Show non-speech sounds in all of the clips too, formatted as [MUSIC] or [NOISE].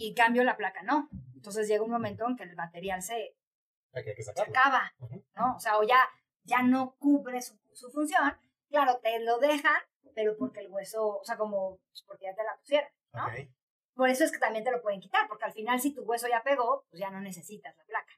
Y cambio la placa no. Entonces llega un momento en que el material se, Hay que, se acaba. ¿no? O sea, o ya, ya no cubre su, su función. Claro, te lo dejan, pero porque el hueso, o sea, como, pues porque ya te la pusieron, ¿no? Por eso es que también te lo pueden quitar, porque al final si tu hueso ya pegó, pues ya no necesitas la placa.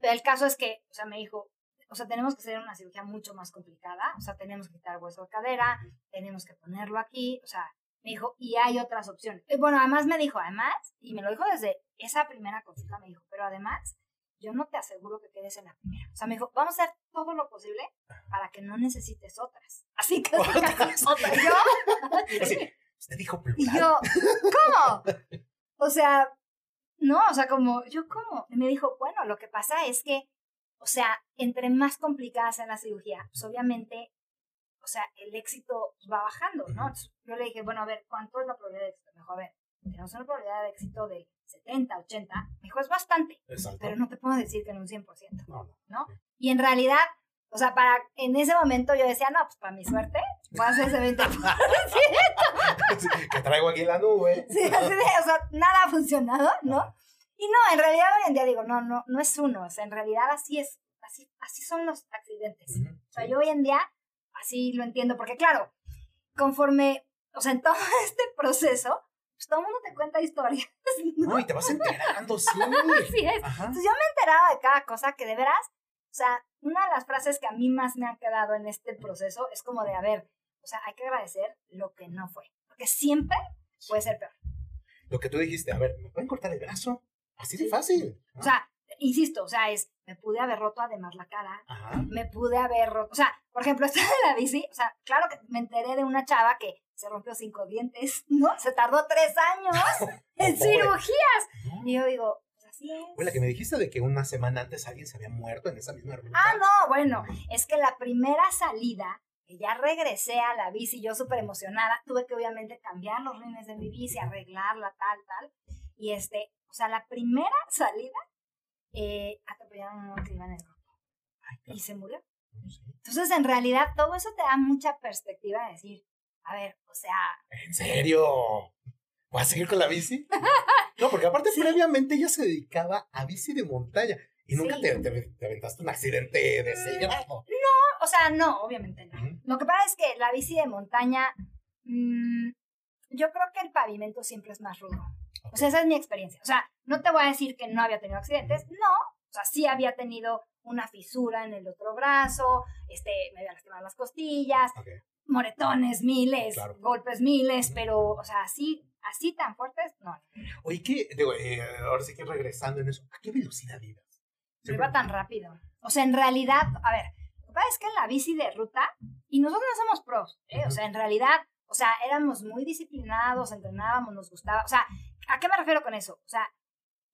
Pero el caso es que, o sea, me dijo, o sea, tenemos que hacer una cirugía mucho más complicada, o sea, tenemos que quitar hueso de cadera, tenemos que ponerlo aquí, o sea, me dijo, y hay otras opciones. Y bueno, además me dijo, además, y me lo dijo desde esa primera consulta, me dijo, pero además, yo no te aseguro que quedes en la primera. O sea, me dijo, vamos a hacer todo lo posible para que no necesites otras. [LAUGHS] Así que, otra. [LAUGHS] Yo, [LAUGHS] Así, usted dijo plural. y yo, ¿cómo? O sea, no, o sea, como, yo, ¿cómo? Y me dijo, bueno, lo que pasa es que, o sea, entre más complicada sea la cirugía, pues obviamente, o sea, el éxito va bajando, ¿no? Entonces, yo le dije, bueno, a ver, ¿cuánto es la probabilidad de éxito? Me dijo, a ver, tenemos una probabilidad de éxito del 70, 80. Me dijo, es bastante, Es alto. pero no te puedo decir que en un 100%. No, no. ¿no? Y en realidad, o sea, para, en ese momento yo decía, no, pues para mi suerte, voy a hacer ese 20%. [LAUGHS] Sí, que traigo aquí la nube. Sí, así de, o sea, nada ha funcionado, ¿no? Y no, en realidad hoy en día digo, no, no, no es uno, o sea, en realidad así es, así, así son los accidentes. O sea, sí. yo hoy en día así lo entiendo, porque claro, conforme, o sea, en todo [LAUGHS] este proceso, pues todo el mundo te cuenta historias, [LAUGHS] ¿no? No, y te vas enterando, sí. [LAUGHS] Así es. Ajá. Entonces yo me enteraba de cada cosa que de veras, o sea, una de las frases que a mí más me ha quedado en este proceso es como de, a ver, o sea, hay que agradecer lo que no fue, porque siempre puede ser peor. Lo que tú dijiste, a ver, ¿me pueden cortar el brazo? Así de fácil. O sea, insisto, o sea, es, me pude haber roto además la cara, Ajá. me pude haber roto, o sea, por ejemplo, [LAUGHS] esta de la bici, o sea, claro que me enteré de una chava que se rompió cinco dientes, ¿no? Se tardó tres años [LAUGHS] en cirugías. Y yo digo, pues así es. Fue la que me dijiste de que una semana antes alguien se había muerto en esa misma ruta. Ah, no, bueno, es que la primera salida, que ya regresé a la bici, yo súper emocionada, tuve que obviamente cambiar los rines de mi bici, arreglarla, tal, tal. Y este, o sea, la primera salida, eh, atropellaron a uno que iba en el grupo Ay, y se murió. Entonces, en realidad, todo eso te da mucha perspectiva de decir, a ver, o sea, ¿En serio? ¿Vas a seguir con la bici? [LAUGHS] No, porque aparte Sí. previamente ella se dedicaba a bici de montaña. Y nunca Sí. te, te, te aventaste un accidente de ese Mm, grado. o sea, no, obviamente no. Lo que pasa es que la bici de montaña, mm, yo creo que el pavimento siempre es más rudo. O sea, esa es mi experiencia. O sea, no te voy a decir que no había tenido accidentes, no. O sea, sí había tenido una fisura en el otro brazo, este, me había lastimado las costillas, moretones miles, Claro. golpes miles, pero, o sea, así, así tan fuertes, no. Oye, ¿qué? Digo, eh, ahora sí que regresando en eso, ¿a qué velocidad ibas? Iba tan rápido. O sea, en realidad, a ver, lo que pasa es que en la bici de ruta, y nosotros no somos pros, ¿eh? O sea, en realidad, o sea, éramos muy disciplinados, entrenábamos, nos gustaba. O sea, ¿a qué me refiero con eso? O sea,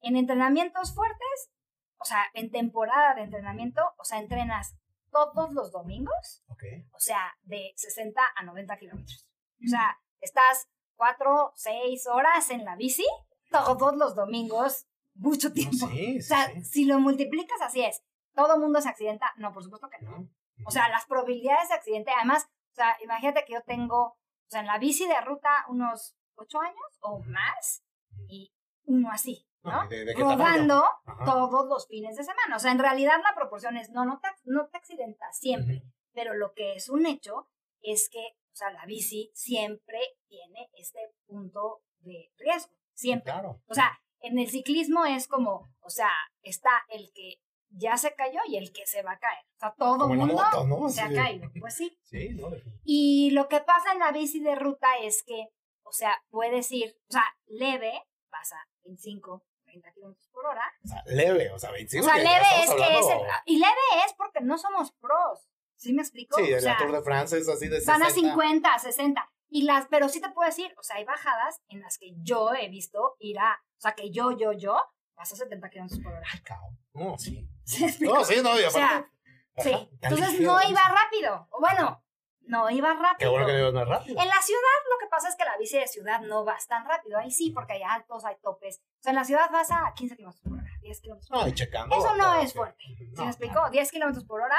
en entrenamientos fuertes, o sea, en temporada de entrenamiento, o sea, entrenas todos los domingos, Ok. o sea, de 60 a 90 kilómetros. O sea, estás 4, 6 horas en la bici todos los domingos, mucho No, tiempo. sí, O sí, sea, sí. si lo multiplicas así es, todo mundo se accidenta. No, por supuesto que. ¿No? O sea, las probabilidades de accidente, además, o sea, imagínate que yo tengo, o sea, en la bici de ruta unos 8 años o más y uno así, ¿no? Rodando todos los fines de semana. O sea, en realidad la proporción es, no, no te, no te accidentas siempre, pero lo que es un hecho es que, o sea, la bici siempre tiene este punto de riesgo, siempre. Claro. O sea, en el ciclismo es como, o sea, está el que ya se cayó y el que se va a caer. O sea, todo el mundo moto, ¿no? se ha caído. Pues sí. [LAUGHS] Sí, no. Y lo que pasa en la bici de ruta es que, o sea, puedes ir, o sea, leve, vas a 25, 30 kilómetros por hora. O sea, leve, o sea, 25. o sea, leve es que es el, Y leve es porque no somos pros. ¿Sí me explico? Sí, o sea, la Tour de France es así de van a 60. 50, 60. Y las, pero sí te puedo decir, o sea, hay bajadas en las que yo he visto ir a, o sea, que yo, yo, yo, paso 70 kilómetros por hora. Ay, cabrón. No, sí. [LAUGHS] ¿Sí? No, sí, no, y O sea, aparte. Sí. Ajá, Entonces no iba rápido. O Bueno, no iba Qué rápido. bueno que no ibas más rápido. En la ciudad pasa es que la bici de ciudad no vas tan rápido. Ahí sí, porque hay altos, hay topes. O sea, en la ciudad vas a 15 kilómetros por hora, 10 kilómetros por No, hora. checando. Eso no es fuerte. ¿Sí No, me explico? claro. 10 kilómetros por hora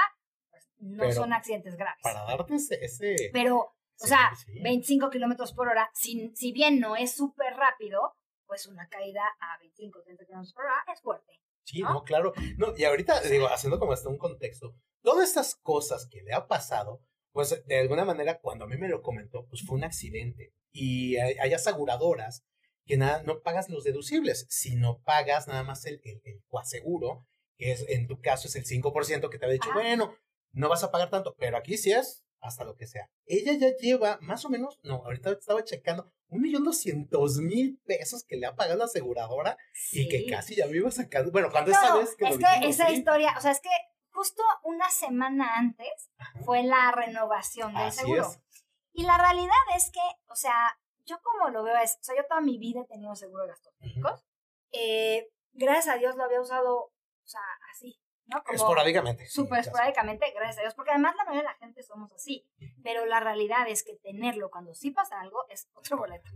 pues, no Pero son accidentes graves. Para darte ese. Pero, o sea, sí. 25 kilómetros por hora, si, si bien no es súper rápido, pues una caída a 25, 30 kilómetros por hora es fuerte. Sí, ¿no? no, claro. No, y ahorita, digo, haciendo como hasta un contexto, todas estas cosas que le ha pasado, pues de alguna manera, cuando a mí me lo comentó, pues fue un accidente. Y hay, hay aseguradoras que nada, no pagas los deducibles, sino pagas nada más el, el, el coaseguro, que es, en tu caso es el 5% que te había dicho, Ah. bueno, no vas a pagar tanto, pero aquí sí es hasta lo que sea. Ella ya lleva más o menos, no, ahorita estaba checando, un millón doscientos mil pesos que le ha pagado la aseguradora y que casi ya me iba sacando. Bueno, cuando No, esa vez que lo es que dijimos, esa sí. historia, o sea, es que justo una semana antes fue la renovación del Así seguro. es. Y la realidad es que, o sea, yo como lo veo es, o sea, yo toda mi vida he tenido seguro de gastos médicos. Eh, gracias a Dios lo había usado, o sea, así, ¿no? Como Esporádicamente. sí, súper casi. esporádicamente, gracias a Dios, porque además la mayoría de la gente somos así. Pero la realidad es que tenerlo cuando sí pasa algo es otro boleto.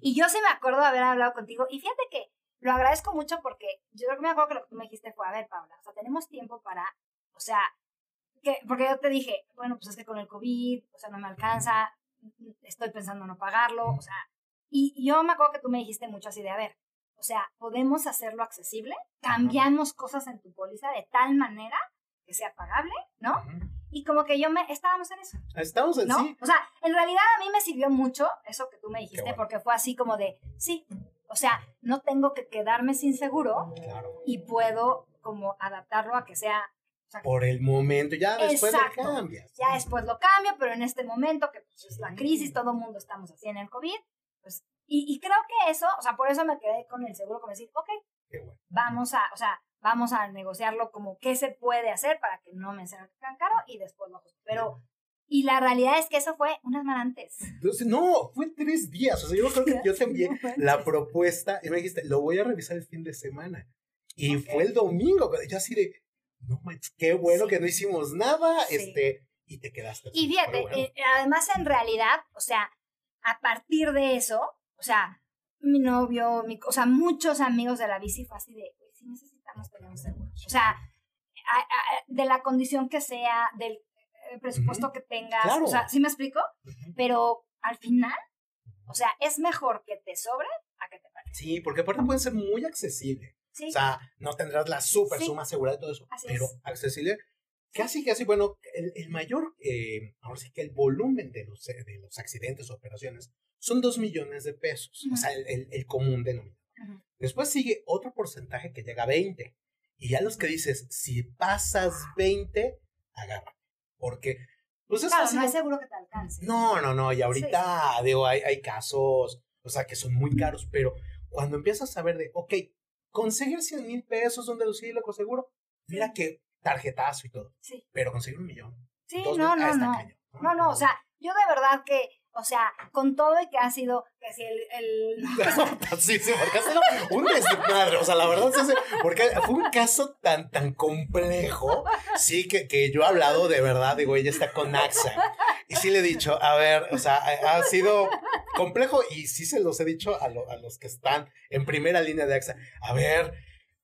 Y yo sí me acuerdo de haber hablado contigo, y fíjate que lo agradezco mucho porque yo creo que me acuerdo que lo que tú me dijiste fue, a ver, Paula, o sea, tenemos tiempo para, o sea, que, porque yo te dije, bueno, pues es que con el COVID, o sea, no me alcanza, estoy pensando no pagarlo, o sea, y yo me acuerdo que tú me dijiste mucho así de, a ver, o sea, podemos hacerlo accesible, cambiamos cosas en tu póliza de tal manera que sea pagable, ¿no? Y como que yo me, estábamos en eso, Estamos en ¿no? sí. O sea, en realidad a mí me sirvió mucho eso que tú me dijiste, bueno. porque fue así como de, sí, o sea, no tengo que quedarme sin seguro Claro. y puedo como adaptarlo a que sea, Por el momento, ya después Exacto. lo cambias. ya después lo cambio, pero en este momento que pues, es la crisis, todo el mundo estamos así en el COVID, pues, y, y creo que eso, o sea, por eso me quedé con el seguro, como decir, ok, Qué bueno. vamos a, o sea, vamos a negociarlo como qué se puede hacer para que no me sea tan caro y después lo ajusto. Pero, y la realidad es que eso fue una semana antes. Entonces, no, fue tres días. O sea, yo creo que yo te envié [LAUGHS] la propuesta y me dijiste, lo voy a revisar el fin de semana. Y Ok. fue el domingo. Yo así de, no manches, qué bueno Sí. que no hicimos nada. Sí. Este, y te quedaste. Y fíjate, bueno. eh, además en realidad, o sea, a partir de eso, o sea, mi novio, mi, o sea, muchos amigos de la bici fue así de, "Güey, sí necesitamos tener un seguro. O sea, a- a- de la condición que sea, del eh, presupuesto que tengas, Claro. o sea, ¿sí me explico? Pero al final, o sea, es mejor que te sobre a que te falte. Sí, porque aparte puede ser muy accesible. Sí, O sea, no tendrás la super Sí. suma asegurada y todo eso, Así pero es. accesible. Casi, casi, bueno, el, el mayor, eh, ahora sí que el volumen de los, de los accidentes o operaciones son 2 millones de pesos, o Ujú. sea, el, el- el común denominador. Ujú. Después sigue otro porcentaje que llega a 20. Y ya los que dices, si pasas 20, agarra. Porque, pues eso claro, ha no es seguro que te alcance. no, no, no, y ahorita, digo, hay, hay casos, o sea, que son muy caros, pero cuando empiezas a ver de, ok, conseguir 100 mil pesos, un deducible con seguro, mira que tarjetazo y todo, Sí, pero conseguir un millón. sí, dos no, mil, ah, no, está no. No, no, o sea, yo de verdad que, o sea, con todo y que ha sido, que si el, el [LAUGHS] sí, sí, porque ha sido un desmadre, o sea, la verdad es que- porque fue un caso tan, tan complejo, sí, que, que yo he hablado de verdad, digo, ella está con AXA, y sí le he dicho, a ver, o sea, ha, sido complejo, y sí se los he dicho a, lo- a los que están en primera línea de AXA, a ver,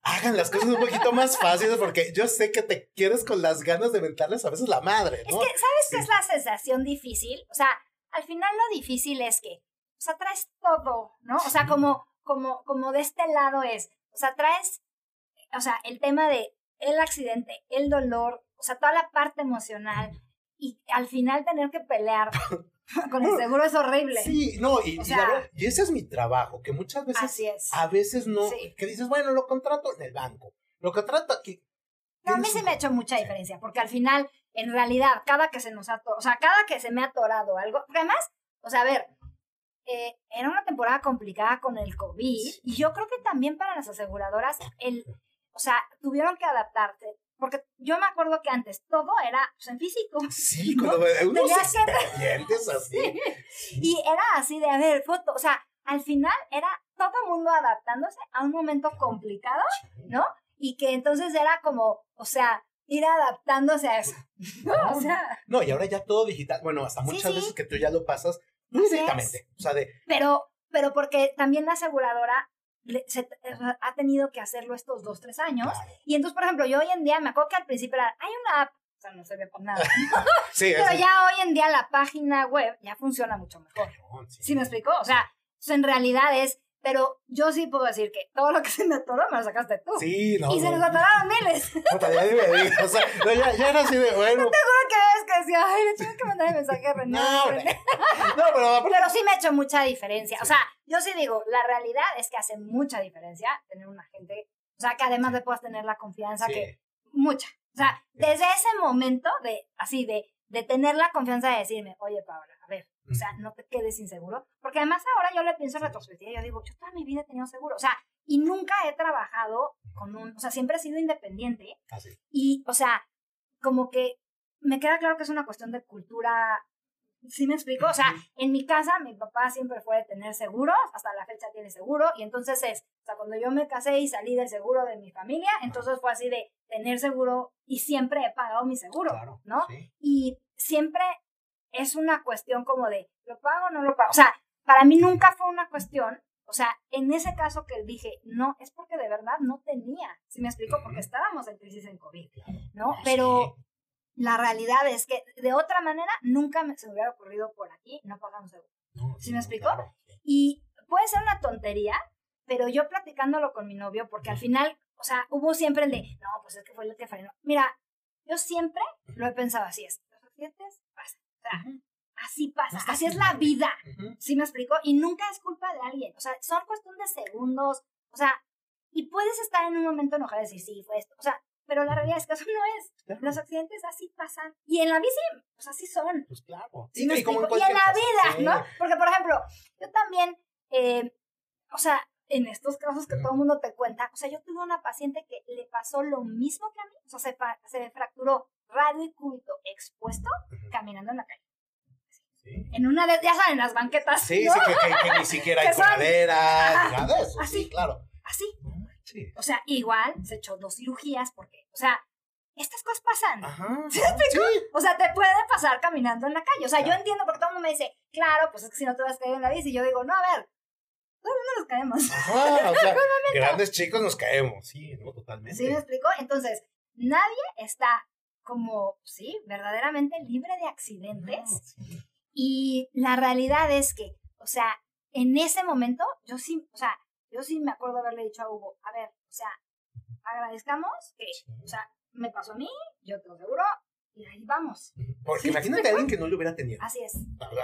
hagan las cosas un poquito más fáciles, porque yo sé que te quieres con las ganas de mentarles a veces la madre, Es ¿no? que, ¿sabes qué es la sensación difícil? O sea, al final lo difícil es que, o sea, traes todo, ¿no? O sea, como, como, como de este lado es, o sea, traes, o sea, el tema de el accidente, el dolor, o sea, toda la parte emocional, y al final tener que pelear [LAUGHS] con el seguro es horrible. Sí, no, y, O y sea- la verdad, y ese es mi trabajo, que muchas veces Así es. A veces no, Sí. que dices, bueno, lo contrato en el banco, lo contrato aquí. No, a mí sí me ha hecho mucha diferencia, porque al final, en realidad, cada que se nos ha atorado, o sea, cada que se me ha atorado algo, porque además, o sea, a ver, eh, era una temporada complicada con el COVID, y yo creo que también para las aseguradoras, el, o sea, tuvieron que adaptarse, porque yo me acuerdo que antes todo era pues, en físico, Sí, ¿no? cuando unos [LAUGHS] expedientes [LAUGHS] así. y era así de, a ver, foto, o sea, al final era todo el mundo adaptándose a un momento complicado, ¿no? Y que entonces era como, o sea, ir adaptándose a eso. [LAUGHS] ¿no? O sea, No, y ahora ya todo digital. Bueno, hasta muchas sí. veces que tú ya lo pasas directamente. O sea, de, pero, pero porque también la aseguradora le- se- sea, ha tenido que hacerlo estos dos, tres años. Y entonces, por ejemplo, yo hoy en día, me acuerdo que al principio era, hay una app, o sea, no se ve por nada. [LAUGHS] Sí, Pero ya hoy en día la página web ya funciona mucho mejor. ¿Sí me explicó? O sea, pues, en realidad es Pero yo sí puedo decir que todo lo que se me atoró me lo sacaste tú. Sí, no. y se no. nos atoraron miles. [LAUGHS] Puta, ya ni me digas, O sea, no, ya, ya era así de [LAUGHS] bueno. Seguro que ves que decía, ay, le tengo que mandar el mensaje a René. No, René". [LAUGHS] no, pero Pero sí me ha hecho mucha diferencia. O sea, yo sí digo, la realidad es que hace mucha diferencia tener una gente, o sea, que además le puedas tener la confianza Sí. que, mucha. O sea, desde ese momento de, así, de, de tener la confianza de decirme, oye, Paola, o sea, no te quedes inseguro. Porque además ahora yo le pienso en retrospectiva yo digo, yo toda mi vida he tenido seguro. O sea, y nunca he trabajado con un, o sea, siempre he sido independiente. Así. Y, o sea, como que me queda claro que es una cuestión de cultura. ¿Sí me explico? O sea, en mi casa mi papá siempre fue de tener seguros, hasta la fecha tiene seguro, y entonces es, o sea, cuando yo me casé y salí del seguro de mi familia, entonces fue así de tener seguro y siempre he pagado mi seguro, Claro. ¿no? Sí. Y siempre es una cuestión como de, ¿lo pago o no lo pago? O sea, para mí nunca fue una cuestión, o sea, en ese caso que dije, no, es porque de verdad no tenía, ¿sí me explico? Porque estábamos en crisis en COVID, ¿no? Pero la realidad es que de otra manera nunca me, se me hubiera ocurrido por aquí no pagamos seguro. ¿Sí me explico? Y puede ser una tontería, pero yo platicándolo con mi novio, porque al final, o sea, hubo siempre el de, no, pues es que fue el que frenó. Mira, yo siempre lo he pensado así, es, los accidentes pasan, así pasa, No así es la vida, Ujú. ¿sí me explico? Y nunca es culpa de alguien, o sea, son cuestión de segundos, o sea, y puedes estar en un momento enojado y decir, sí, fue esto, o sea, pero la realidad es que eso [LAUGHS] no es. Claro. Los accidentes así pasan. Y en la bici, pues así son. Pues claro. ¿Sí me y como explico? Y en la vida, sí. ¿no? Porque, por ejemplo, yo también, eh, o sea, en estos casos que todo el mundo te cuenta, o sea, yo tuve una paciente que le pasó lo mismo que a mí, o sea, se, se fracturó radio y cúbito expuesto Ujú. caminando en la calle. Sí. En una de, ya saben, las banquetas, Sí, ¿no? sí, que, que- que ni siquiera [LAUGHS] hay coladera, nada de eso. así. Sí, claro. Así. Sí. O sea, igual se echó dos cirugías porque, o sea, estas cosas pasan. Ajá. [LAUGHS] ¿Sí. O sea, te puede pasar caminando en la calle. O sea, yo Claro. entiendo porque todo el mundo me dice, claro, pues es que si no te vas a caer en la bici. Y yo digo, no, a ver, mundo nos caemos. Ajá, o sea, [LAUGHS] grandes chicos nos caemos. Sí, no, totalmente. ¿Sí me explico? Entonces, nadie está como, sí, verdaderamente libre de accidentes. No, sí. Y la realidad es que, o sea, en ese momento, yo sí, o sea, yo sí me acuerdo haberle dicho a Hugo, a ver, o sea, agradezcamos que, o sea, me pasó a mí, yo te lo aseguro, y ahí vamos. Porque ¿Sí? imagínate a alguien que no lo hubiera tenido. Así es.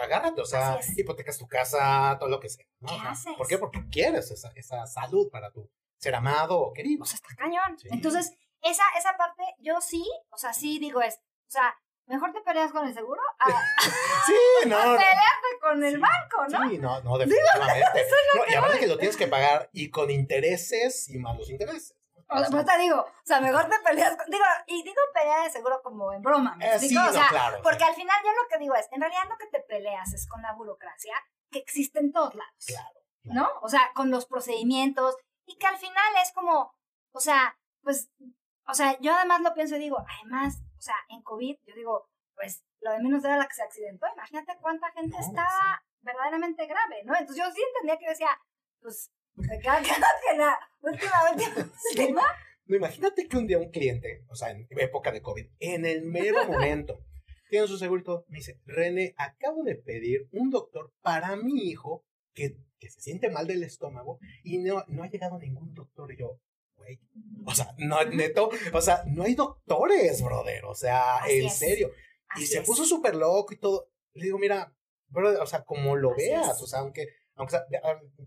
Agárrate, o sea, hipotecas tu casa, todo lo que sea. ¿no? ¿Qué O sea, haces? ¿Por qué? Porque quieres esa, esa salud para tu ser amado o querido. O sea, está cañón. Sí. Entonces, esa, esa parte, yo sí, o sea, sí digo es, o sea, mejor te peleas con el seguro a, [LAUGHS] [LAUGHS] a Sí, no. no. pelearte con el Sí. banco, ¿no? Sí, no, no, [LAUGHS] definitivamente. No, y aparte que lo tienes que pagar y con intereses y malos intereses. O sea, pues te digo, o sea, mejor te peleas con, digo, y digo pelea de seguro como en broma, ¿me Eh, sí, o sea, claro, porque al final yo lo que digo es, en realidad lo que te peleas es con la burocracia que existe en todos lados, Claro. ¿no? O sea, con los procedimientos y que al final es como, o sea, pues, o sea, yo además lo pienso y digo, además, o sea, en COVID, yo digo, pues, lo de menos era la que se accidentó, imagínate cuánta gente No, estaba verdaderamente grave, ¿no? Entonces yo sí entendía que decía, pues, me queda [LAUGHS] que la última, última, [LAUGHS] última, No, imagínate que un día un cliente, o sea, en época de COVID, en el mero [LAUGHS] momento, tiene su seguro y todo, me dice, René, acabo de pedir un doctor para mi hijo que, que se siente mal del estómago y no, no ha llegado ningún doctor. Y yo, güey, o sea, no, neto, o sea, no hay doctores, brother, o sea, Así en es. serio. y Así se es. puso súper loco y todo. Le digo, mira, brother, o sea, como lo Así veas, es. o sea, aunque, aunque sea, ya,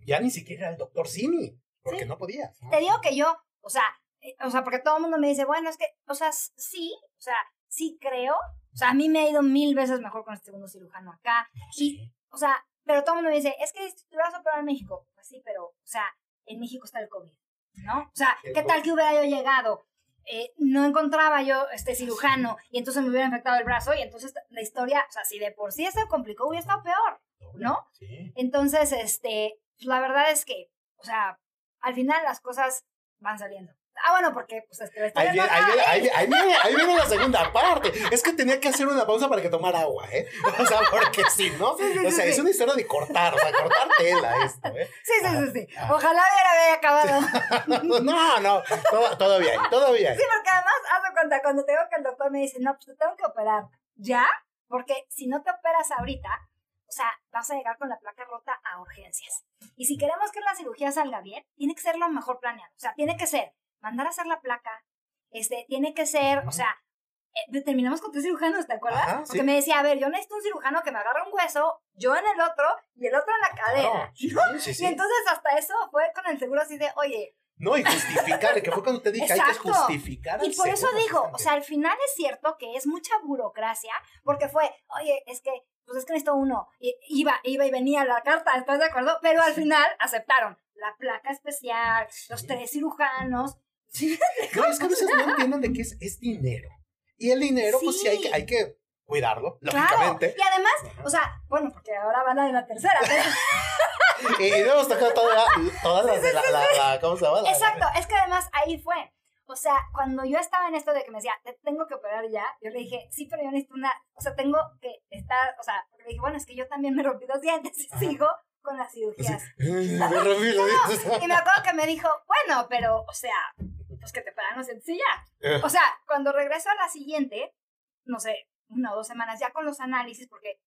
ya ni siquiera era el doctor Simi, porque Sí. no podías. ¿no? Te digo que yo, o sea, eh, o sea, porque todo el mundo me dice, bueno, es que, o sea, sí, o sea, sí creo, o sea, a mí me ha ido mil veces mejor con este segundo cirujano acá, y, o sea, pero todo el mundo me dice, es que te vas a operar en México, pues sí, pero, o sea, en México está el COVID, ¿no? O sea, ¿qué tal que hubiera yo llegado? Eh, no encontraba yo este cirujano y entonces me hubiera infectado el brazo y entonces la historia, o sea, si de por sí se complicó, hubiera estado peor. ¿no? Sí. Entonces, este, la verdad es que, o sea, al final las cosas van saliendo. Ah, bueno, porque pues este, Ahí viene, no ahí, viene, ¿eh? ahí, viene, ahí viene- ahí [LAUGHS] viene la segunda parte. Es que tenía que hacer una pausa para que tomara agua, ¿eh? O sea, porque si no, Sí, sí, o sea, es una historia de cortar, o sea, cortar tela esto, ¿eh? Sí, sí, sí, sí. Ah. Ojalá hubiera acabado. [LAUGHS] No, no, todo, todo bien, todo bien. Sí, porque además, haz de cuenta, cuando te digo que el doctor me dice, no, pues te tengo que operar, ¿ya? Porque si no te operas ahorita, o sea, vas a llegar con la placa rota a urgencias. Y si queremos que la cirugía salga bien, tiene que ser lo mejor planeado. O sea, tiene que ser mandar a hacer la placa, este, tiene que ser, o sea, eh, terminamos con tres cirujanos, ¿te acuerdas? Ajá, Porque sí. me decía, a ver, yo necesito un cirujano que me agarre un hueso, yo en el otro y el otro en la cadera. Claro, sí, [LAUGHS] sí, sí. Y entonces hasta eso fue con el seguro así de, oye, No, y justificar, que fue cuando te dije, hay que Exacto. justificar. y por eso digo, o sea, al final es cierto que es mucha burocracia, porque fue, oye, es que, pues es que necesito uno, y iba, iba y venía la carta, ¿estás de acuerdo? Pero al final aceptaron la placa especial, los tres cirujanos. No, es que a veces no entienden de qué es, es dinero. Y el dinero, pues sí hay que, Sí. hay que cuidarlo, Claro, lógicamente. y además, o sea, bueno, porque ahora van a de la tercera. pero- [LAUGHS] Y, y debemos tocar toda- todas las de la, la, la- ¿cómo se llama? La- Exacto, es que además ahí fue. O sea, cuando yo estaba en esto de que me decía, te tengo que operar ya, yo le dije, sí, pero yo necesito una, o sea, tengo que estar, o sea, porque le dije, bueno, es que yo también me rompí los dientes y sigo con las cirugías. [LAUGHS] [LAUGHS] Dientes. Y me acuerdo que me dijo, bueno, pero, o sea, pues que te operan los dientes y ya. O sea, cuando regreso a la siguiente, no sé, una o dos semanas, ya con los análisis, porque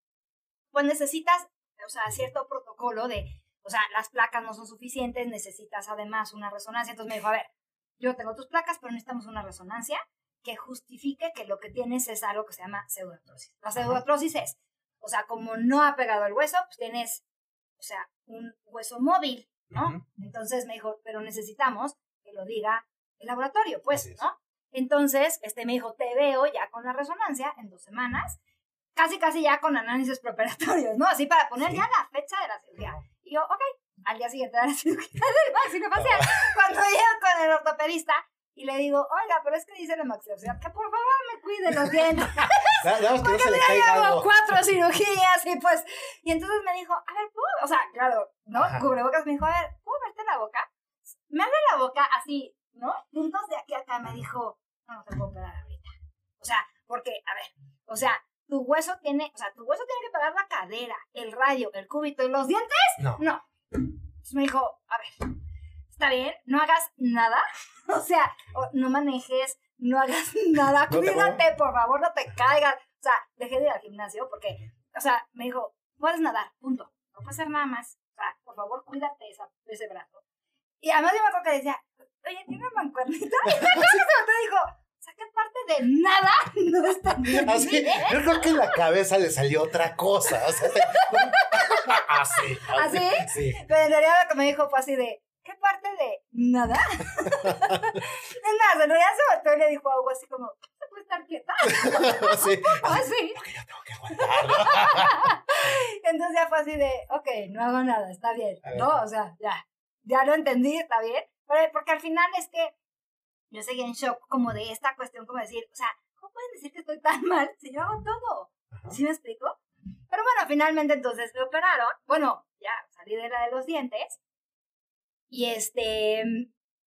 pues necesitas, o sea, cierto protocolo de, o sea, las placas no son suficientes, necesitas además una resonancia. Entonces me dijo, a ver, yo tengo tus placas, pero necesitamos una resonancia que justifique que lo que tienes es algo que se llama pseudoartrosis. La pseudoartrosis es, o sea, como no ha pegado el hueso, pues tienes, o sea, un hueso móvil, ¿no? Entonces me dijo, pero necesitamos que lo diga el laboratorio, pues. ¿no? Entonces, este me dijo, te veo ya con la resonancia en dos semanas, casi casi ya con análisis [LAUGHS] preparatorios, ¿no? Así para poner Sí. ya la fecha de la cirugía. Y yo, ok, al día siguiente de la [LAUGHS] cirugía [LAUGHS] del maxilofacial, cuando llego con el ortopedista y le digo, oiga, pero es que dice la maxilofacial que por favor me cuide los dientes. [LAUGHS] Más que no llevo cuatro cirugías y pues, y entonces me dijo, a ver, ¿puedo? O sea, claro, ¿no? Ajá. Cubrebocas me dijo, a ver, ¿puedo verte la boca? Me abre la boca así, ¿no? Puntos de aquí a acá me dijo, no, no te puedo operar ahorita. O sea, porque, a ver, o sea, tu hueso tiene, o sea, tu hueso tiene que pegar la cadera, el radio, el cúbito y los dientes. No. No. Entonces me dijo, a ver, está bien, no hagas nada. [LAUGHS] O sea, no manejes, no hagas [LAUGHS] nada. No Cuídate, por favor, no te caigas. O sea, dejé de ir al gimnasio porque, o sea, me dijo, puedes nadar, punto. No puedes hacer nada más. O sea, por favor, cuídate esa, ese brazo. Y además yo me acuerdo que decía, oye, ¿tiene una mancuernita? [LAUGHS] Y me acuerdo que me dijo, o sea, ¿qué parte de nada no está bien? Así, yo creo que en la cabeza le salió otra cosa. O sea, así. ¿Así? Sí. Pero en realidad lo que me dijo fue así de, ¿qué parte de nada? [LAUGHS] es más, en realidad se volteó y le dijo algo así como, ¿se puede estar quieta? [LAUGHS] Sí. [LAUGHS] Así. Porque yo tengo que aguantar. Entonces ya fue así de, ok, no hago nada, está bien. No, o sea, ya, ya lo entendí, está bien. Pero, porque al final es que yo seguía en shock como de esta cuestión, como decir, o sea, ¿cómo pueden decir que estoy tan mal si yo hago todo? Ajá. ¿Sí me explico? Pero bueno, finalmente entonces me operaron. Bueno, ya salí de la de los dientes. Y este,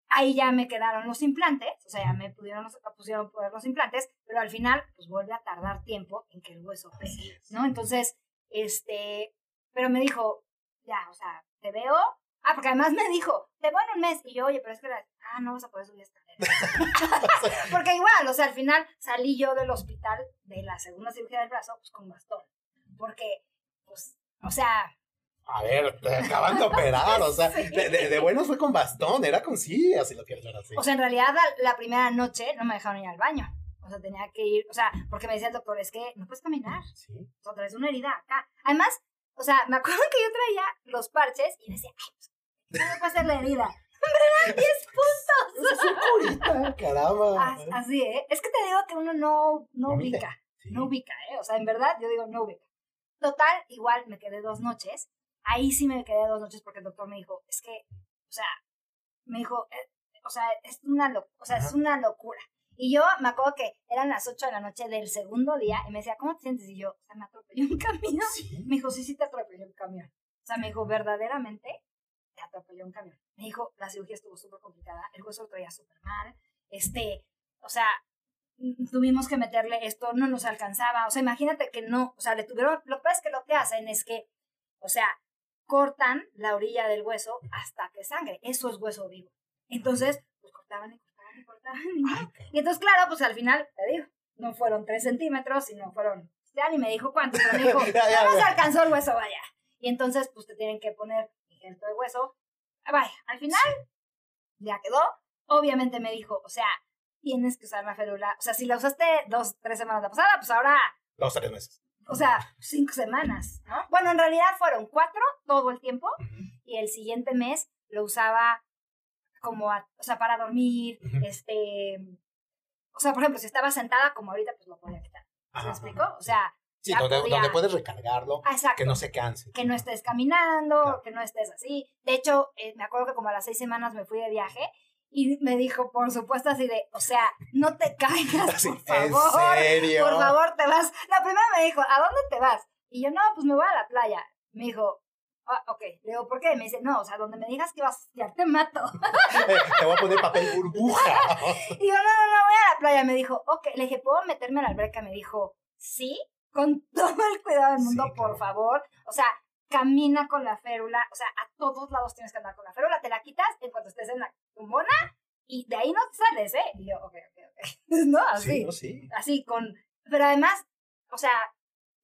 ahí ya me quedaron los implantes. O sea, ya me pudieron, pusieron poder los implantes. Pero al final, pues vuelve a tardar tiempo en que el hueso pegue. ¿no? Entonces, este, pero me dijo, ya, o sea, te veo. Ah, porque además me dijo, te veo en un mes. Y yo, oye, pero es que, la- ah, no vas a poder subir escalera. [LAUGHS] Porque igual, o sea, al final salí yo del hospital de la segunda cirugía del brazo, pues con bastón. Porque, pues, o sea, A ver, te acaban de operar, o sea, [LAUGHS] Sí. de, de, de buenos fue con bastón, era con sí, así lo quieres ver así. o sea, en realidad la, la primera noche no me dejaron ir al baño. O sea, tenía que ir, o sea, porque me decía el doctor, es que no puedes caminar. Sí. O sea, traes una herida acá. Además, o sea, me acuerdo que yo traía los parches y decía, ay, pues, ¿qué me puede hacer la herida? [LAUGHS] ¿Verdad? 10 puntos. Es curita, caramba. As- Así, ¿eh? Es que te digo que uno no, no No ubica. Sí. no ubica, ¿eh? O sea, en verdad, yo digo no ubica. Total, igual me quedé dos noches. Ahí sí me quedé dos noches porque el doctor me dijo, es que, o sea, me dijo, eh, o sea, es una, lo- o sea, es una locura. Y yo me acuerdo que eran las 8 de la noche del segundo día y me decía, ¿cómo te sientes? Y yo, o sea, me atropelló un camión. Sí. Me dijo, sí, sí te atropelló un camión. O sea, me dijo, verdaderamente te atropelló un camión. Me dijo, la cirugía estuvo súper complicada, el hueso lo traía súper mal, este, o sea, mm, tuvimos que meterle esto, no nos alcanzaba, o sea, imagínate que no, o sea, le tuvieron, lo que pasa es que lo que hacen es que, o sea, cortan la orilla del hueso hasta que sangre, eso es hueso vivo. Entonces, pues cortaban y cortaban y cortaban y. Y entonces, claro, pues al final, te digo, no fueron tres centímetros, sino fueron ya ni me dijo cuánto, pero me dijo, [LAUGHS] Ya, no ya. alcanzó el hueso, vaya. Y entonces, pues te tienen que poner injerto de hueso. Vaya, al final, ya quedó. Obviamente me dijo, o sea, tienes que usar la férula. O sea, si la usaste dos, tres semanas la pasada, pues ahora, Dos, tres meses. O sea, cinco semanas, ¿no? Bueno, en realidad fueron cuatro todo el tiempo y el siguiente mes lo usaba como, a- o sea, para dormir, este, o sea, por ejemplo, si estaba sentada como ahorita, pues lo podía quitar. ¿Se me explico? ajá. O sea, Sí, donde, podía- donde puedes recargarlo, ah, exacto. que no se canse. que no estés caminando, Claro. que no estés así. De hecho, eh, me acuerdo que como a las seis semanas me fui de viaje y me dijo, por supuesto, así de, o sea, no te caigas, Así, por ¿En favor. serio? Por favor, te vas. La primera me dijo, ¿a dónde te vas? Y yo, no, pues me voy a la playa. Me dijo, ah, ok. Le digo, ¿por qué? Me dice, no, o sea, donde me digas que vas, ya te mato. [LAUGHS] Te voy a poner papel burbuja. [LAUGHS] Y yo, no, no, no, voy a la playa. Me dijo, ok. Le dije, ¿puedo meterme a la alberca? Me dijo, sí, con todo el cuidado del mundo, Sí, por favor. O sea, camina con la férula. O sea, a todos lados tienes que andar con la férula. Te la quitas en cuanto estés en la tumbona y de ahí no te sales, ¿eh? Y yo, ok, ok, ok. [LAUGHS] no, así. Sí, no, sí. Así, con... Pero además, o sea,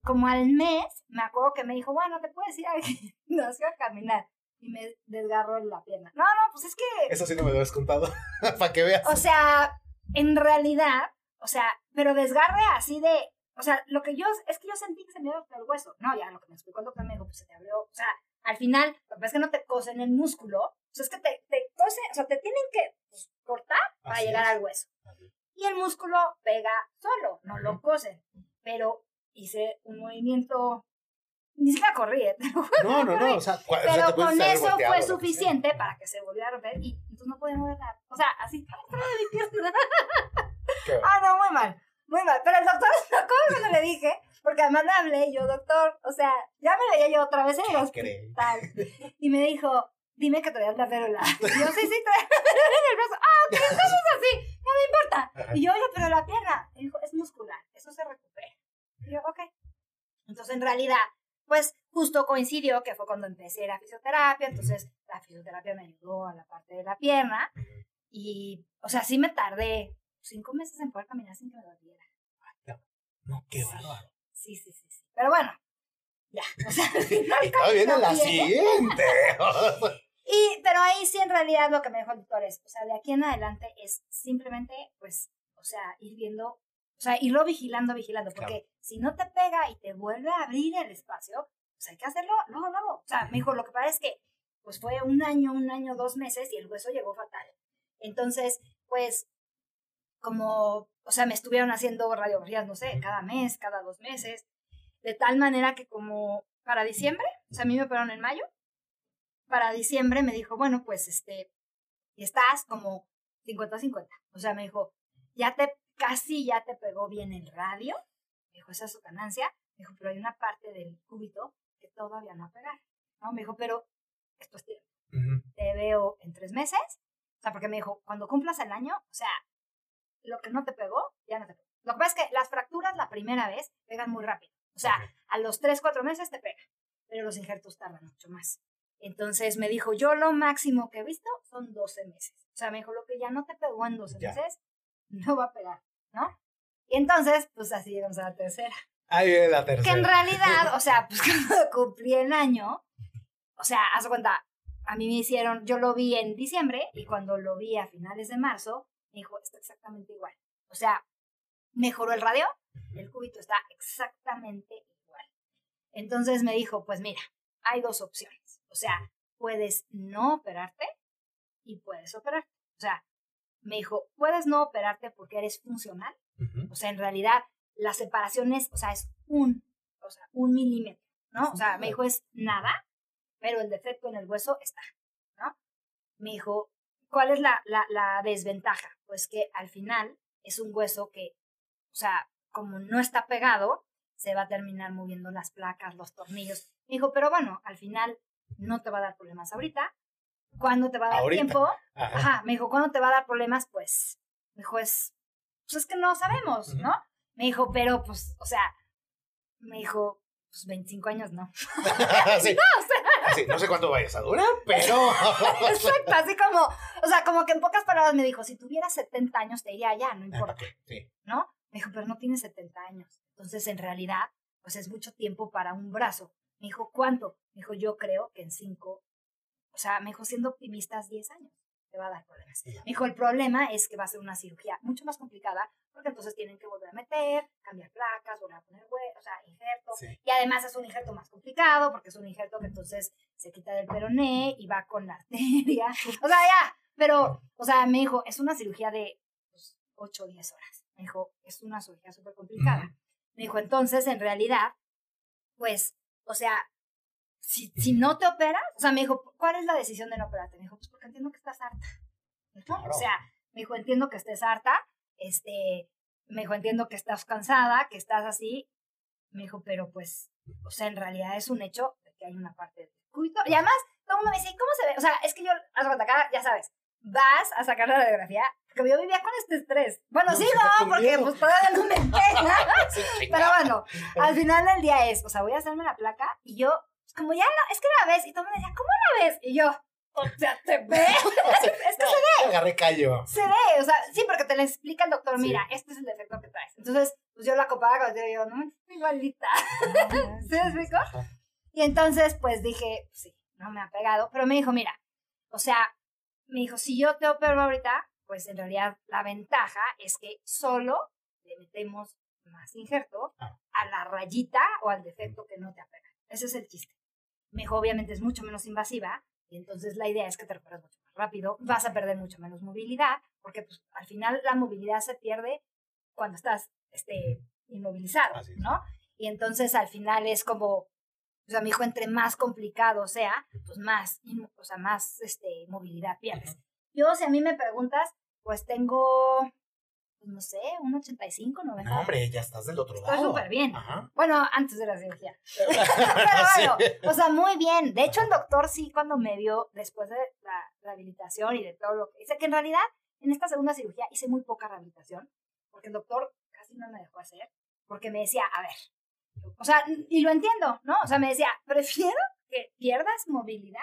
como al mes, me acuerdo que me dijo, bueno, te puedes ir a [LAUGHS] gimnasio a caminar. Y me desgarró la pierna. No, no, pues es que... Eso sí no me lo habías contado. [LAUGHS] Para que veas. O sea, en realidad, o sea, pero desgarre así de, o sea, lo que yo, es que yo sentí que se me abrió el hueso. No, ya lo que me explicó el doctor me dijo, pues se te abrió, o sea, al final, lo que pasa es que no te cosen el músculo, o sea, es que te, te cose, o sea, te tienen que pues, cortar para Así llegar es. al hueso. Y el músculo pega solo, no lo cosen. Pero hice un movimiento, ni siquiera corrí, ¿eh? [LAUGHS] No, no, no. O sea, cua- o sea, Pero con eso fue lo que suficiente para que se volviera a romper y entonces no podía mover nada. O sea, así, ¡ay, mi pierna! Ah, no, muy mal, muy mal. Pero el doctor, [LAUGHS] me acuerdo cuando le dije, porque además le hablé y yo, doctor, o sea, ya me veía yo otra vez en el hospital. Y me dijo, dime que traías la férula. [LAUGHS] Y yo, sí, sí, traía la férula en el brazo. Ah, ok, entonces así, no me importa. Y yo, oye, pero la pierna. Me dijo, es muscular, eso se recupera. Y yo, ok. Entonces, en realidad, pues justo coincidió que fue cuando empecé la fisioterapia, entonces la fisioterapia me ayudó a la parte de la pierna. Y, o sea, sí me tardé cinco meses en poder caminar sin que me doliera. No, qué bárbaro. Sí, sí, sí, sí. Pero bueno, ya. O sea, [LAUGHS] al [LAUGHS] final Y todavía viene la bien. siguiente. [LAUGHS] Y, pero ahí sí en realidad lo que me dijo el doctor es, o sea, de aquí en adelante es simplemente, pues, o sea, ir viendo, o sea, irlo vigilando, vigilando, porque si no te pega y te vuelve a abrir el espacio, pues hay que hacerlo luego, luego. O sea, me dijo, lo que pasa es que, pues fue un año, un año, dos meses y el hueso llegó fatal. Entonces, pues, como, o sea, me estuvieron haciendo radiografías, no sé, cada mes, cada dos meses, de tal manera que como para diciembre, o sea, a mí me operaron en mayo, para diciembre me dijo, bueno, pues este, estás como 50-50. O sea, me dijo, ya te, casi ya te pegó bien el radio. Me dijo, esa es su ganancia. Me dijo, pero hay una parte del cúbito que todavía no va a pegar. ¿No? Me dijo, pero esto es tiempo. Te veo en tres meses. O sea, porque me dijo, cuando cumplas el año, o sea, lo que no te pegó, ya no te pegó. Lo que pasa es que las fracturas la primera vez pegan muy rápido. O sea, a los 3, 4 meses te pega, pero los injertos tardan mucho más. Entonces me dijo, yo lo máximo que he visto son 12 meses. O sea, me dijo, lo que ya no te pegó en 12 Ya. meses, no va a pegar, ¿no? Y entonces, pues así llegamos a la tercera. Ahí viene la Que en tercera. realidad, o sea, pues [LAUGHS] cuando cumplí el año, o sea, haz cuenta, a mí me hicieron, yo lo vi en diciembre y cuando lo vi a finales de marzo, me dijo, está exactamente igual. O sea, mejoró el radio, el cúbito está exactamente igual. Entonces me dijo, pues mira, hay dos opciones. O sea, puedes no operarte y puedes operarte. O sea, me dijo, puedes no operarte porque eres funcional. O sea, en realidad, la separación es, o sea, es un, o sea, un milímetro, ¿no? O sea, me dijo, es nada, pero el defecto en el hueso está, ¿no? Me dijo, ¿cuál es la, la, la desventaja? Pues que al final es un hueso que, o sea, como no está pegado, se va a terminar moviendo las placas, los tornillos. Me dijo, pero bueno, al final no te va a dar problemas ahorita. ¿Cuándo te va a dar Ahorita. tiempo? Ajá. Ajá, me dijo, ¿cuándo te va a dar problemas? Pues, me dijo, es, pues es que no sabemos. ¿no? Me dijo, pero pues, o sea, me dijo, pues 25 años no. [LAUGHS] [LAUGHS] Sí. No, o sea, Así, no sé cuánto vayas a durar, pero. [LAUGHS] exacto, así como, o sea, como que en pocas palabras me dijo, si tuvieras 70 años te iría allá, no importa, Ok, sí. ¿no? Me dijo, pero no tienes 70 años. Entonces, en realidad, pues es mucho tiempo para un brazo. Me dijo, ¿cuánto? Me dijo, yo creo que en cinco, o sea, me dijo, siendo optimistas, 10 años te va a dar problemas. Me dijo, el problema es que va a ser una cirugía mucho más complicada porque entonces tienen que volver a meter, cambiar placas, volver a poner hueso, o sea, injerto. Y además es un injerto más complicado porque es un injerto que entonces se quita del peroné y va con la arteria. O sea, ya, pero, o sea, me dijo, es una cirugía de pues, 8 o 10 horas. Me dijo, es una cirugía súper complicada. Me dijo, entonces, en realidad, pues, o sea, si, si no te operas, o sea, me dijo, ¿cuál es la decisión de no operarte? Me dijo, pues porque entiendo que estás harta. O sea, me dijo, entiendo que estés harta, este, me dijo, entiendo que estás cansada, que estás así. Me dijo, pero pues, o sea, en realidad es un hecho de que hay una parte de circuito. Y además, todo el mundo me dice, ¿cómo se ve? O sea, es que yo, acá, ya sabes, vas a sacar la radiografía, porque yo vivía con este estrés. Bueno, sí, no, porque pues todavía no me pega. [LAUGHS] [LAUGHS] Pero bueno, al final del día es, o sea, voy a hacerme la placa y yo, como ya no, es que la ves, y todo el mundo decía, ¿cómo la ves? Y yo, o sea, ¿se ve? [LAUGHS] es que se ve. Agarré callo. Se ve, o sea, sí, porque te le explica el doctor, mira, este es el defecto que traes. Entonces, pues yo la comparaba con yo, no, igualita. [LAUGHS] ¿Sí me explico? Y entonces, pues dije, sí, no me ha pegado, pero me dijo, mira, o sea, me dijo, si yo te opero ahorita, pues en realidad la ventaja es que solo le metemos más injerto ah. a la rayita o al defecto que no te apega. Ese es el chiste. Me dijo, obviamente es mucho menos invasiva, y entonces la idea es que te recuperes mucho más rápido, vas a perder mucho menos movilidad, porque pues, al final la movilidad se pierde cuando estás este, inmovilizado, ¿no? Y entonces al final es como, o sea, mi hijo, entre más complicado sea, pues más, o sea, más este, movilidad pierdes. Yo, si a mí me preguntas, pues tengo pues, no sé, un 85, 90. No, hombre, ya estás del otro lado. Está súper bien. Bueno, antes de la cirugía. [LAUGHS] [LAUGHS] Pero bueno, o sea, muy bien. De hecho, el doctor sí, cuando me vio después de la rehabilitación y de todo lo que dice, que en realidad en esta segunda cirugía hice muy poca rehabilitación, porque el doctor no me dejó hacer, porque me decía, a ver, o sea, y lo entiendo, ¿no? O sea, me decía, prefiero que pierdas movilidad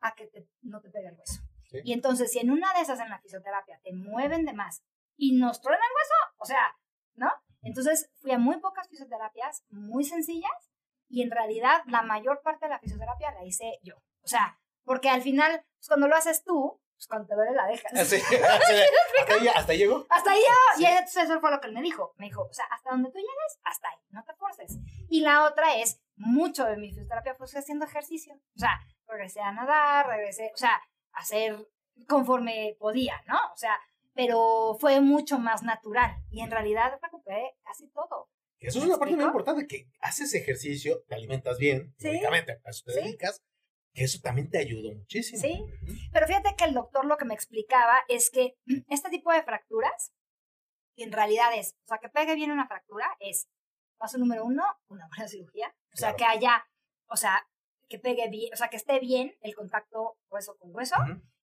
a que, no te pegue el hueso. Y entonces, si en una de esas en la fisioterapia te mueven de más y nos truenan hueso, o sea, ¿no? Entonces fui a muy pocas fisioterapias, muy sencillas, y en realidad la mayor parte de la fisioterapia la hice yo. O sea, porque al final, pues, cuando lo haces tú, pues cuando te duele la dejas. [LAUGHS] Sí, ¿Hasta, ahí, ¿Hasta llegó? Hasta ahí llegó. Y eso fue lo que él me dijo. Me dijo, o sea, hasta donde tú llegues, hasta ahí, no te forces. Y la otra es, mucho de mi fisioterapia fue haciendo ejercicio. O sea, regresé a nadar, regresé, o sea, hacer conforme podía, ¿no? O sea, pero fue mucho más natural y en realidad recuperé casi todo. Eso es una parte muy importante, que haces ejercicio, te alimentas bien, ¿Sí? a eso te dedicas, que eso también te ayudó muchísimo. Sí, pero fíjate que el doctor lo que me explicaba es que [CLEARS THROAT] este tipo de fracturas, que en realidad es, o sea, que pegue bien una fractura, es, paso número uno, una [LAUGHS] buena cirugía, o sea, que haya, o sea, que pegue bien, o sea, que esté bien el contacto hueso con hueso,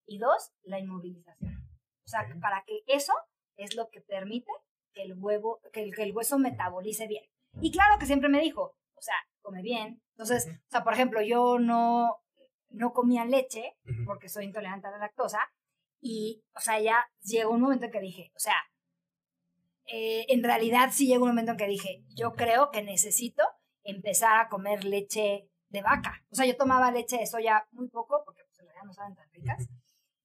y dos, la inmovilización. O sea, para que eso es lo que permite que el huevo, que el, que el hueso metabolice bien. Y claro que siempre me dijo, o sea, come bien. Entonces, o sea, por ejemplo, yo no, no comía leche porque soy intolerante a la lactosa. Y, o sea, ya llegó un momento en que dije, o sea, eh, en realidad sí llegó un momento en que dije, yo creo que necesito empezar a comer leche de vaca. O sea, yo tomaba leche de soya muy poco porque pues en realidad no saben tan ricas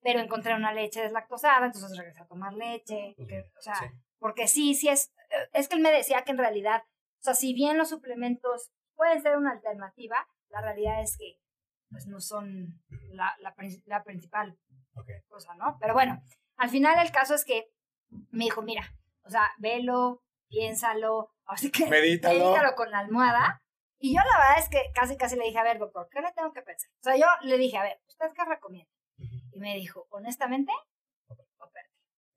pero encontré una leche deslactosada, entonces regresé a tomar leche, o sea, porque sí, sí es, es que él me decía que en realidad, o sea, si bien los suplementos pueden ser una alternativa, la realidad es que pues no son la, la, la principal cosa, ¿no? Pero bueno, al final el caso es que me dijo, mira, o sea, velo, piénsalo, así que medítalo. medítalo con la almohada. Y yo la verdad es que casi, casi le dije, a ver, doctor, ¿qué le tengo que pensar? O sea, yo le dije, a ver, ¿usted qué recomienda? Y me dijo, honestamente,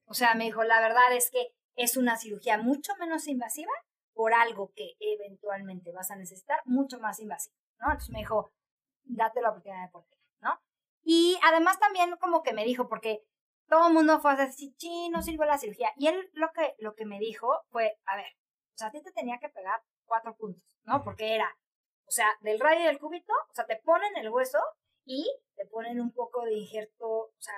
O sea, me dijo, la verdad es que es una cirugía mucho menos invasiva por algo que eventualmente vas a necesitar, mucho más invasiva, ¿no? Entonces me dijo, date la oportunidad de por ¿no? Y además también como que me dijo, porque todo el mundo fue a decir, sí, no sirve la cirugía. Y él lo que, lo que me dijo fue, a ver, o sea, a ti te tenía que pegar cuatro puntos, ¿no? Porque era, o sea, del radio del cúbito, o sea, te ponen el hueso y te ponen un poco de injerto, o sea,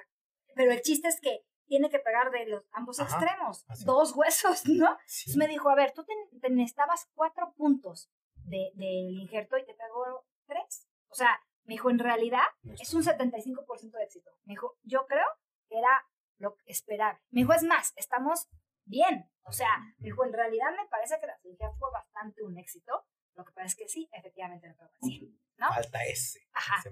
pero el chiste es que tiene que pegar de los ambos extremos, dos huesos, [LAUGHS] ¿no? Entonces me dijo, a ver, tú te, necesitabas cuatro puntos de, del injerto y te pegó tres. O sea, me dijo, en realidad es un 75% de éxito. Me dijo, yo creo que era lo esperable. Me dijo, es más, estamos bien. O sea, me dijo, en realidad me parece que la cirugía fue bastante un éxito. Lo que pasa es que sí, efectivamente me pegó así, ¿no? Falta ese. Ajá.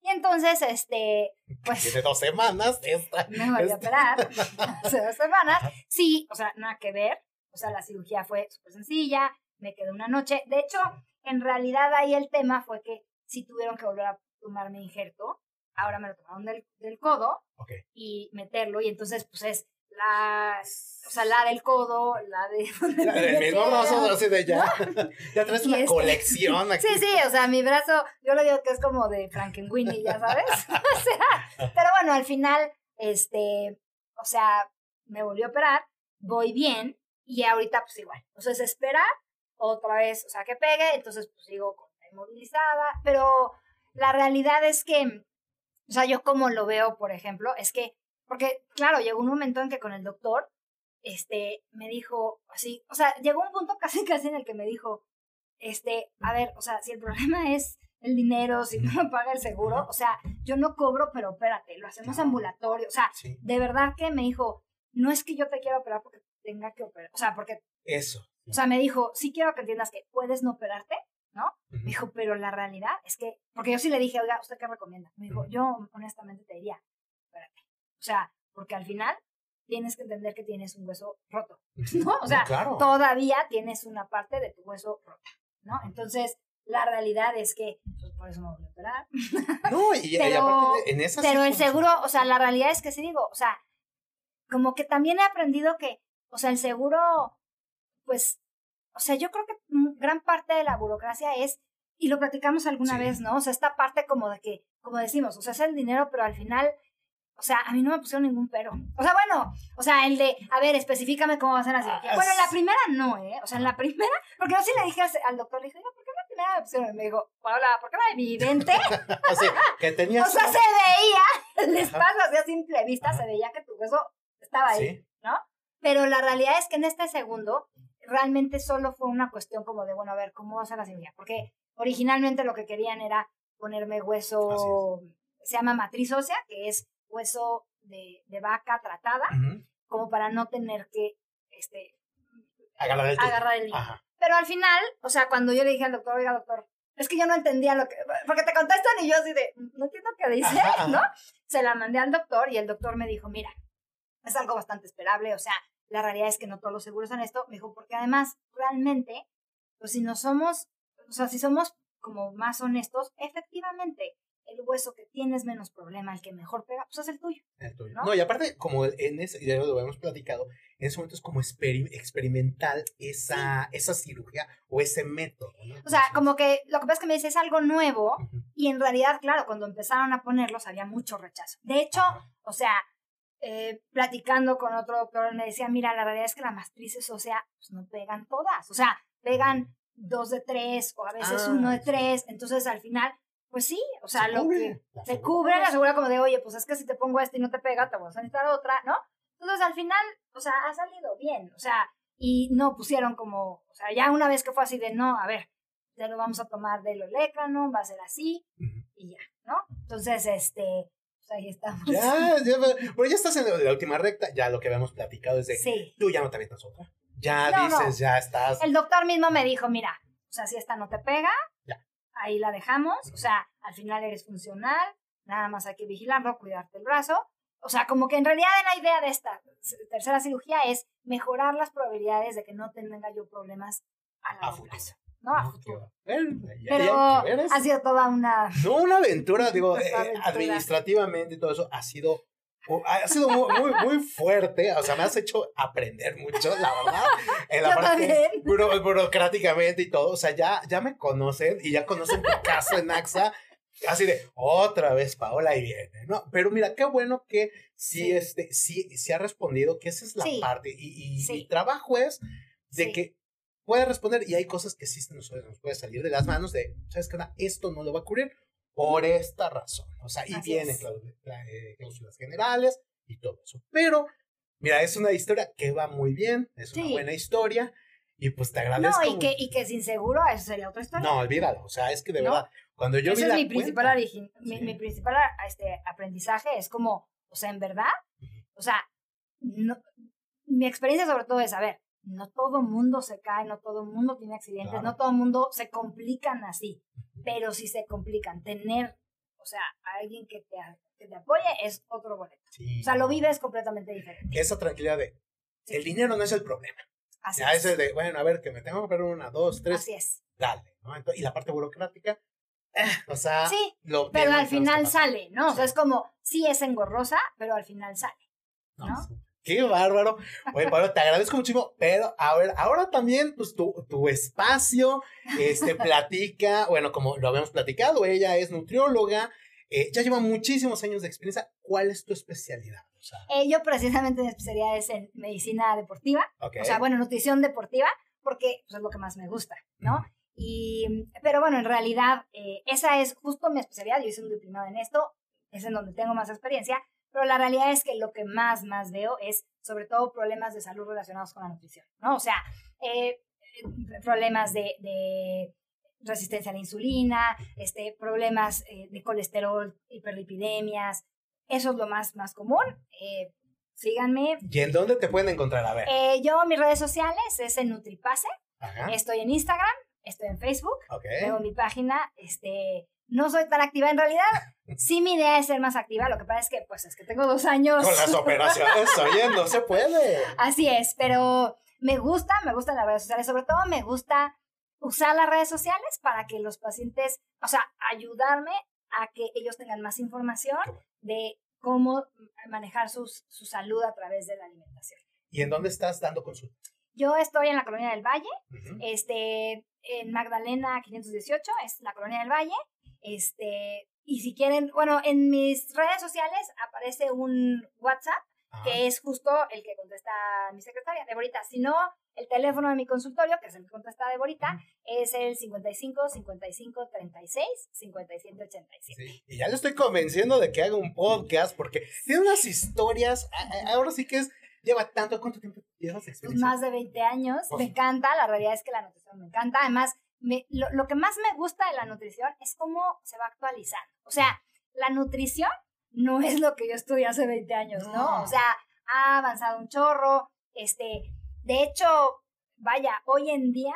y entonces, este, [LAUGHS] pues... Tiene dos semanas esta. [LAUGHS] Me voy a operar [LAUGHS] hace dos semanas. Sí, o sea, nada que ver. O sea, la cirugía fue súper sencilla, me quedé una noche. De hecho, en realidad ahí el tema fue que sí tuvieron que volver a tomarme injerto. Ahora me lo tomaron del, del codo y meterlo. Y entonces, pues es la, o sea, la del codo, la de... [LAUGHS] La del brazo, así de ya, [LAUGHS] ya traes una este, colección [LAUGHS] aquí. Sí, sí, o sea, mi brazo, yo lo digo que es como de Frankenweenie, ya sabes, o sea, pero bueno, al final, este, o sea, me volvió a operar, voy bien, y ahorita pues igual, entonces esperar otra vez, o sea, que pegue, entonces pues sigo inmovilizada, pero la realidad es que, o sea, yo como lo veo, por ejemplo, es que, porque claro, llegó un momento en que con el doctor, este, me dijo así, o sea, llegó un punto [LAUGHS] casi casi en el que me dijo, este, a ver, o sea, si el problema es el dinero, si no me paga el seguro, o sea, yo no cobro, pero espérate, lo hacemos ambulatorio, o sea, de verdad que me dijo, no es que yo te quiera operar porque tenga que operar, o sea, porque... Eso. O sea, me dijo, sí quiero que entiendas que puedes no operarte, ¿no? Me dijo, pero la realidad es que, porque yo sí le dije, oiga, ¿usted qué recomienda? Me dijo, yo honestamente te diría, espérate. O sea, porque al final tienes que entender que tienes un hueso roto, ¿no? O sea, todavía tienes una parte de tu hueso rota, ¿no? Entonces, la realidad es que, pues por eso me voy a operar. No, y, aparte en esa Pero el seguro, o sea, la realidad es que sí digo, o sea, como que también he aprendido que, o sea, el seguro, pues, o sea, yo creo que gran parte de la burocracia es, y lo platicamos alguna vez, ¿no? O sea, esta parte como de que, como decimos, o sea, es el dinero, pero al final, o sea, a mí no me pusieron ningún pero. O sea, bueno, o sea, el de, a ver, específicame cómo va a ser así. Ah, bueno, en la primera no, ¿eh? O sea, en la primera, porque yo sí le dije al doctor, le dije, ¿por qué la primera me pusieron? Me dijo, Paola, ¿por qué no evidente? [LAUGHS] o sea, que tenías... O sea, se veía, [LAUGHS] el espacio así a simple vista, se veía que tu hueso estaba ahí, ¿no? Pero la realidad es que en este segundo, realmente solo fue una cuestión como de, bueno, a ver, ¿cómo va a ser la cirugía? Porque originalmente lo que querían era ponerme hueso, se llama matriz ósea, que es hueso de, de vaca tratada, como para no tener que este, agarrar el, agarrar el Pero al final, o sea, cuando yo le dije al doctor, oiga, doctor, es que yo no entendía lo que, porque te contestan y yo así de, no entiendo qué dice, ¿no? Se la mandé al doctor y el doctor me dijo, mira, es algo bastante esperable, o sea, la realidad es que no todos los seguros son esto, me dijo, porque además, realmente, pues si no somos, o sea, si somos como más honestos, efectivamente, el hueso que tienes menos problema, el que mejor pega, pues es el tuyo. El tuyo. ¿no? y aparte, como en ese, ya lo habíamos platicado, en ese momento es como experimental esa, esa cirugía o ese método. O sea, como que lo que pasa es que me dice es algo nuevo y en realidad, claro, cuando empezaron a ponerlos había mucho rechazo. De hecho, o sea, eh, platicando con otro doctor, me decía, mira, la realidad es que las matrices óseas pues, no pegan todas, o sea, pegan dos de tres o a veces ah, uno de tres, entonces al final, pues sí, o sea, lo que se cubre, la asegura como de, oye, pues es que si te pongo este y no te pega, te voy a necesitar otra, ¿no? Entonces al final, o sea, ha salido bien, o sea, y no pusieron como, o sea, ya una vez que fue así de, no, a ver, ya lo vamos a tomar del olécrano, va a ser así, y ya, ¿no? Entonces, este, ahí estamos. Ya, ya, pero ya estás en la última recta, ya lo que habíamos platicado es de, sí. tú ya no te avientas otra. Ya dices, ya estás. El doctor mismo me dijo, mira, o sea, si esta no te pega, ya. ahí la dejamos, o sea, al final eres funcional, nada más hay que vigilarlo, cuidarte el brazo. O sea, como que en realidad la idea de esta tercera cirugía es mejorar las probabilidades de que no tenga yo problemas a la plazo. ¿No? A futuro. Pero ha sido toda una... No, una aventura, digo, eh, administrativamente y todo eso ha sido... Ha sido muy, muy, muy, fuerte, o sea, me has hecho aprender mucho, la verdad. En la parte burocráticamente y todo, o sea, ya, ya me conocen y ya conocen tu caso en AXA, así de otra vez Paola y viene, ¿no? Pero mira, qué bueno que sí, este, sí, sí ha respondido, que esa es la parte. Y, y mi trabajo es de que puede responder y hay cosas que sí nos, nos puede salir de las manos de, ¿sabes qué? Esto no lo va a cubrir por esta razón. O sea, y vienen eh, cláusulas generales y todo eso. Pero, mira, es una historia que va muy bien, es una buena historia. Y pues te agradezco. No, y que, y que sin seguro eso sería otra historia. No, olvídalo. O sea, es que de ¿No? verdad, cuando yo Ese vi es la mi principal, cuenta- origin- mi, Sí. mi principal a- este, aprendizaje es como, o sea, en verdad, o sea, no, mi experiencia sobre todo es, a ver, no todo mundo se cae, no todo mundo tiene accidentes, Claro. no todo mundo se complican así, pero si se complican, tener, o sea, alguien que te, que te apoye es otro boleto. Sí, O sea, lo no. vives completamente diferente. Esa tranquilidad de, Sí. el dinero no es el problema. Así Ya es. ese de, bueno, a ver, que me tengo que operar una, dos, tres, Así es. dale. ¿no? Entonces, y la parte burocrática, eh, o sea, Sí, lo pero al final sale, ¿no? O sea, Sí. es como, sí es engorrosa, pero al final sale. ¿no? sí. Qué bárbaro. Oye, Pablo, te agradezco muchísimo, pero a ver, ahora también, pues tu, tu espacio, este, [LAUGHS] platica, bueno, como lo habíamos platicado, ella es nutrióloga, eh, ya lleva muchísimos años de experiencia. ¿Cuál es tu especialidad? O sea, Eh, yo precisamente mi especialidad es en medicina deportiva, ok. o sea, bueno, nutrición deportiva, porque pues, es lo que más me gusta, ¿no? Y, pero bueno, en realidad eh, esa es justo mi especialidad, yo hice un diplomado en esto, es en donde tengo más experiencia, pero la realidad es que lo que más, más veo es sobre todo problemas de salud relacionados con la nutrición, ¿no? O sea, eh, eh, problemas de, de resistencia a la insulina, este, problemas eh, de colesterol, hiperlipidemias, eso es lo más, más común. Eh, síganme. ¿Y en dónde te pueden encontrar? A ver. Yo, mis redes sociales es en Nutripase, Ajá. estoy en Instagram, estoy en Facebook, Ok. tengo mi página, este, no soy tan activa en realidad. Sí, mi idea es ser más activa. Lo que pasa es que, pues, es que tengo dos años. Con las operaciones, oye, no se puede. Así es, pero me gusta, me gustan las redes sociales. Sobre todo me gusta usar las redes sociales para que los pacientes, o sea, ayudarme a que ellos tengan más información de cómo manejar sus, su salud a través de la alimentación. ¿Y en dónde estás dando consulta? Yo estoy en la Colonia del Valle, este, en Magdalena 518, es la Colonia del Valle. Este, y si quieren, bueno, en mis redes sociales aparece un WhatsApp Ajá. que es justo el que contesta mi secretaria, Deborita. Si no, el teléfono de mi consultorio, que es el que contesta Deborita, es el 55 55 36 57 87. Sí, Y ya le estoy convenciendo de que haga un podcast porque tiene unas historias. Ahora sí que es. Lleva tanto. ¿Cuánto tiempo llevas experiencia? más de 20 años, me encanta, la realidad es que la nutrición me encanta. Además, me- lo, lo que más me gusta de la nutrición es cómo se va actualizando. O sea, la nutrición no es lo que yo estudié hace 20 años, ¿no? No. O sea, ha avanzado un chorro. Este, de hecho, vaya, hoy en día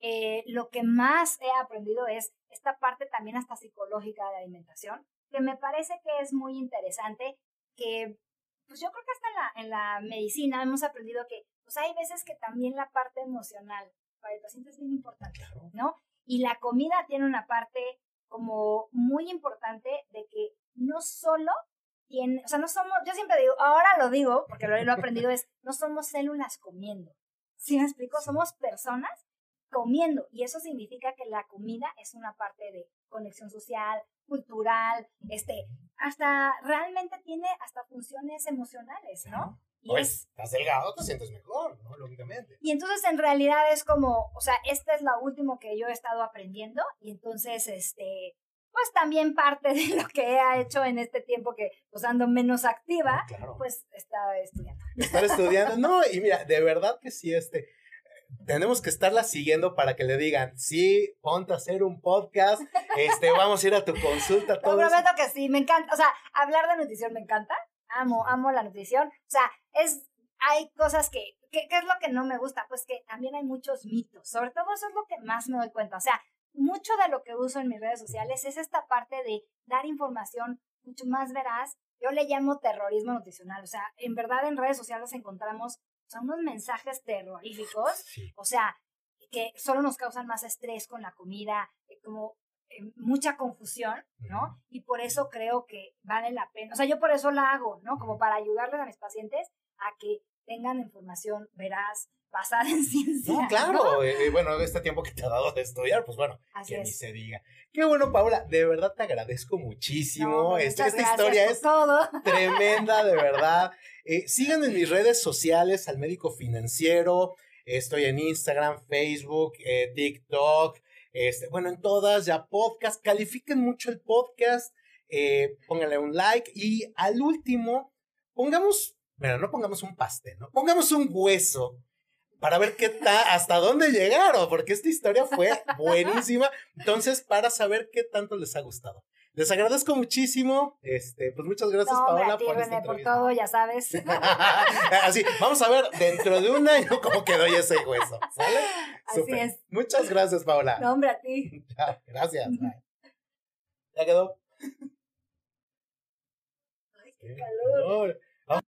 eh, lo que más he aprendido es esta parte también hasta psicológica de la alimentación, que me parece que es muy interesante, que pues yo creo que hasta en la, en la medicina hemos aprendido que pues hay veces que también la parte emocional para el paciente es bien importante, Claro. ¿no? Y la comida tiene una parte como muy importante de que no solo tiene, o sea, no somos, yo siempre digo, ahora lo digo, porque lo, lo he aprendido, es, no somos células comiendo. ¿Sí me explico? Somos personas comiendo. Y eso significa que la comida es una parte de conexión social, cultural, este, hasta realmente tiene hasta funciones emocionales, ¿no? Y Oye, es, estás delgado, te sientes mejor, ¿no? Lógicamente. y entonces en realidad es como, o sea, esta es la último que yo he estado aprendiendo y entonces, este, pues también parte de lo que he hecho en este tiempo que pues ando menos activa, Claro. pues estaba estudiando. Estar estudiando. No, y mira, de verdad que sí, este. Tenemos que estarla siguiendo para que le digan, sí, ponte a hacer un podcast, este, vamos a ir a tu consulta, Te todo eso. prometo que sí, me encanta, o sea, hablar de nutrición me encanta, amo, amo la nutrición, o sea, es, hay cosas que, ¿qué es lo que no me gusta? Pues que también hay muchos mitos, sobre todo eso es lo que más me doy cuenta, o sea, mucho de lo que uso en mis redes sociales es esta parte de dar información mucho más veraz, yo le llamo terrorismo nutricional, o sea, en verdad en redes sociales encontramos o sea, unos mensajes terroríficos Sí. o sea, que solo nos causan más estrés con la comida, eh, como mucha confusión, ¿no? Y por eso creo que vale la pena, o sea, yo por eso la hago, ¿no? Como para ayudarles a mis pacientes a que tengan información veraz, basada en ciencia. No, ¿no? claro, eh, bueno, este tiempo que te ha dado de estudiar, pues bueno, Así que ni es. se diga. Qué bueno, Paula, de verdad te agradezco muchísimo. No, Este- esta historia es todo. tremenda, de verdad. Eh, [LAUGHS] sigan en mis redes sociales al médico financiero. Estoy en Instagram, Facebook, eh, TikTok, este, bueno, en todas, ya podcast. Califiquen mucho el podcast, eh, pónganle un like y al último, pongamos, bueno, no pongamos un pastel, ¿no? Pongamos un hueso para ver qué ta, hasta dónde llegaron, porque esta historia fue buenísima. Entonces, para saber qué tanto les ha gustado. Les agradezco muchísimo. Este, pues muchas gracias, No, Paola, ti, por esta por todo, ya sabes. [LAUGHS] Así, vamos a ver dentro de un año cómo quedó ese hueso. ¿Sale? Así Súper. es. Muchas gracias, Paola. No, hombre, a ti. [LAUGHS] Gracias. bye. Ya quedó. [LAUGHS] Ay, qué calor. Calor.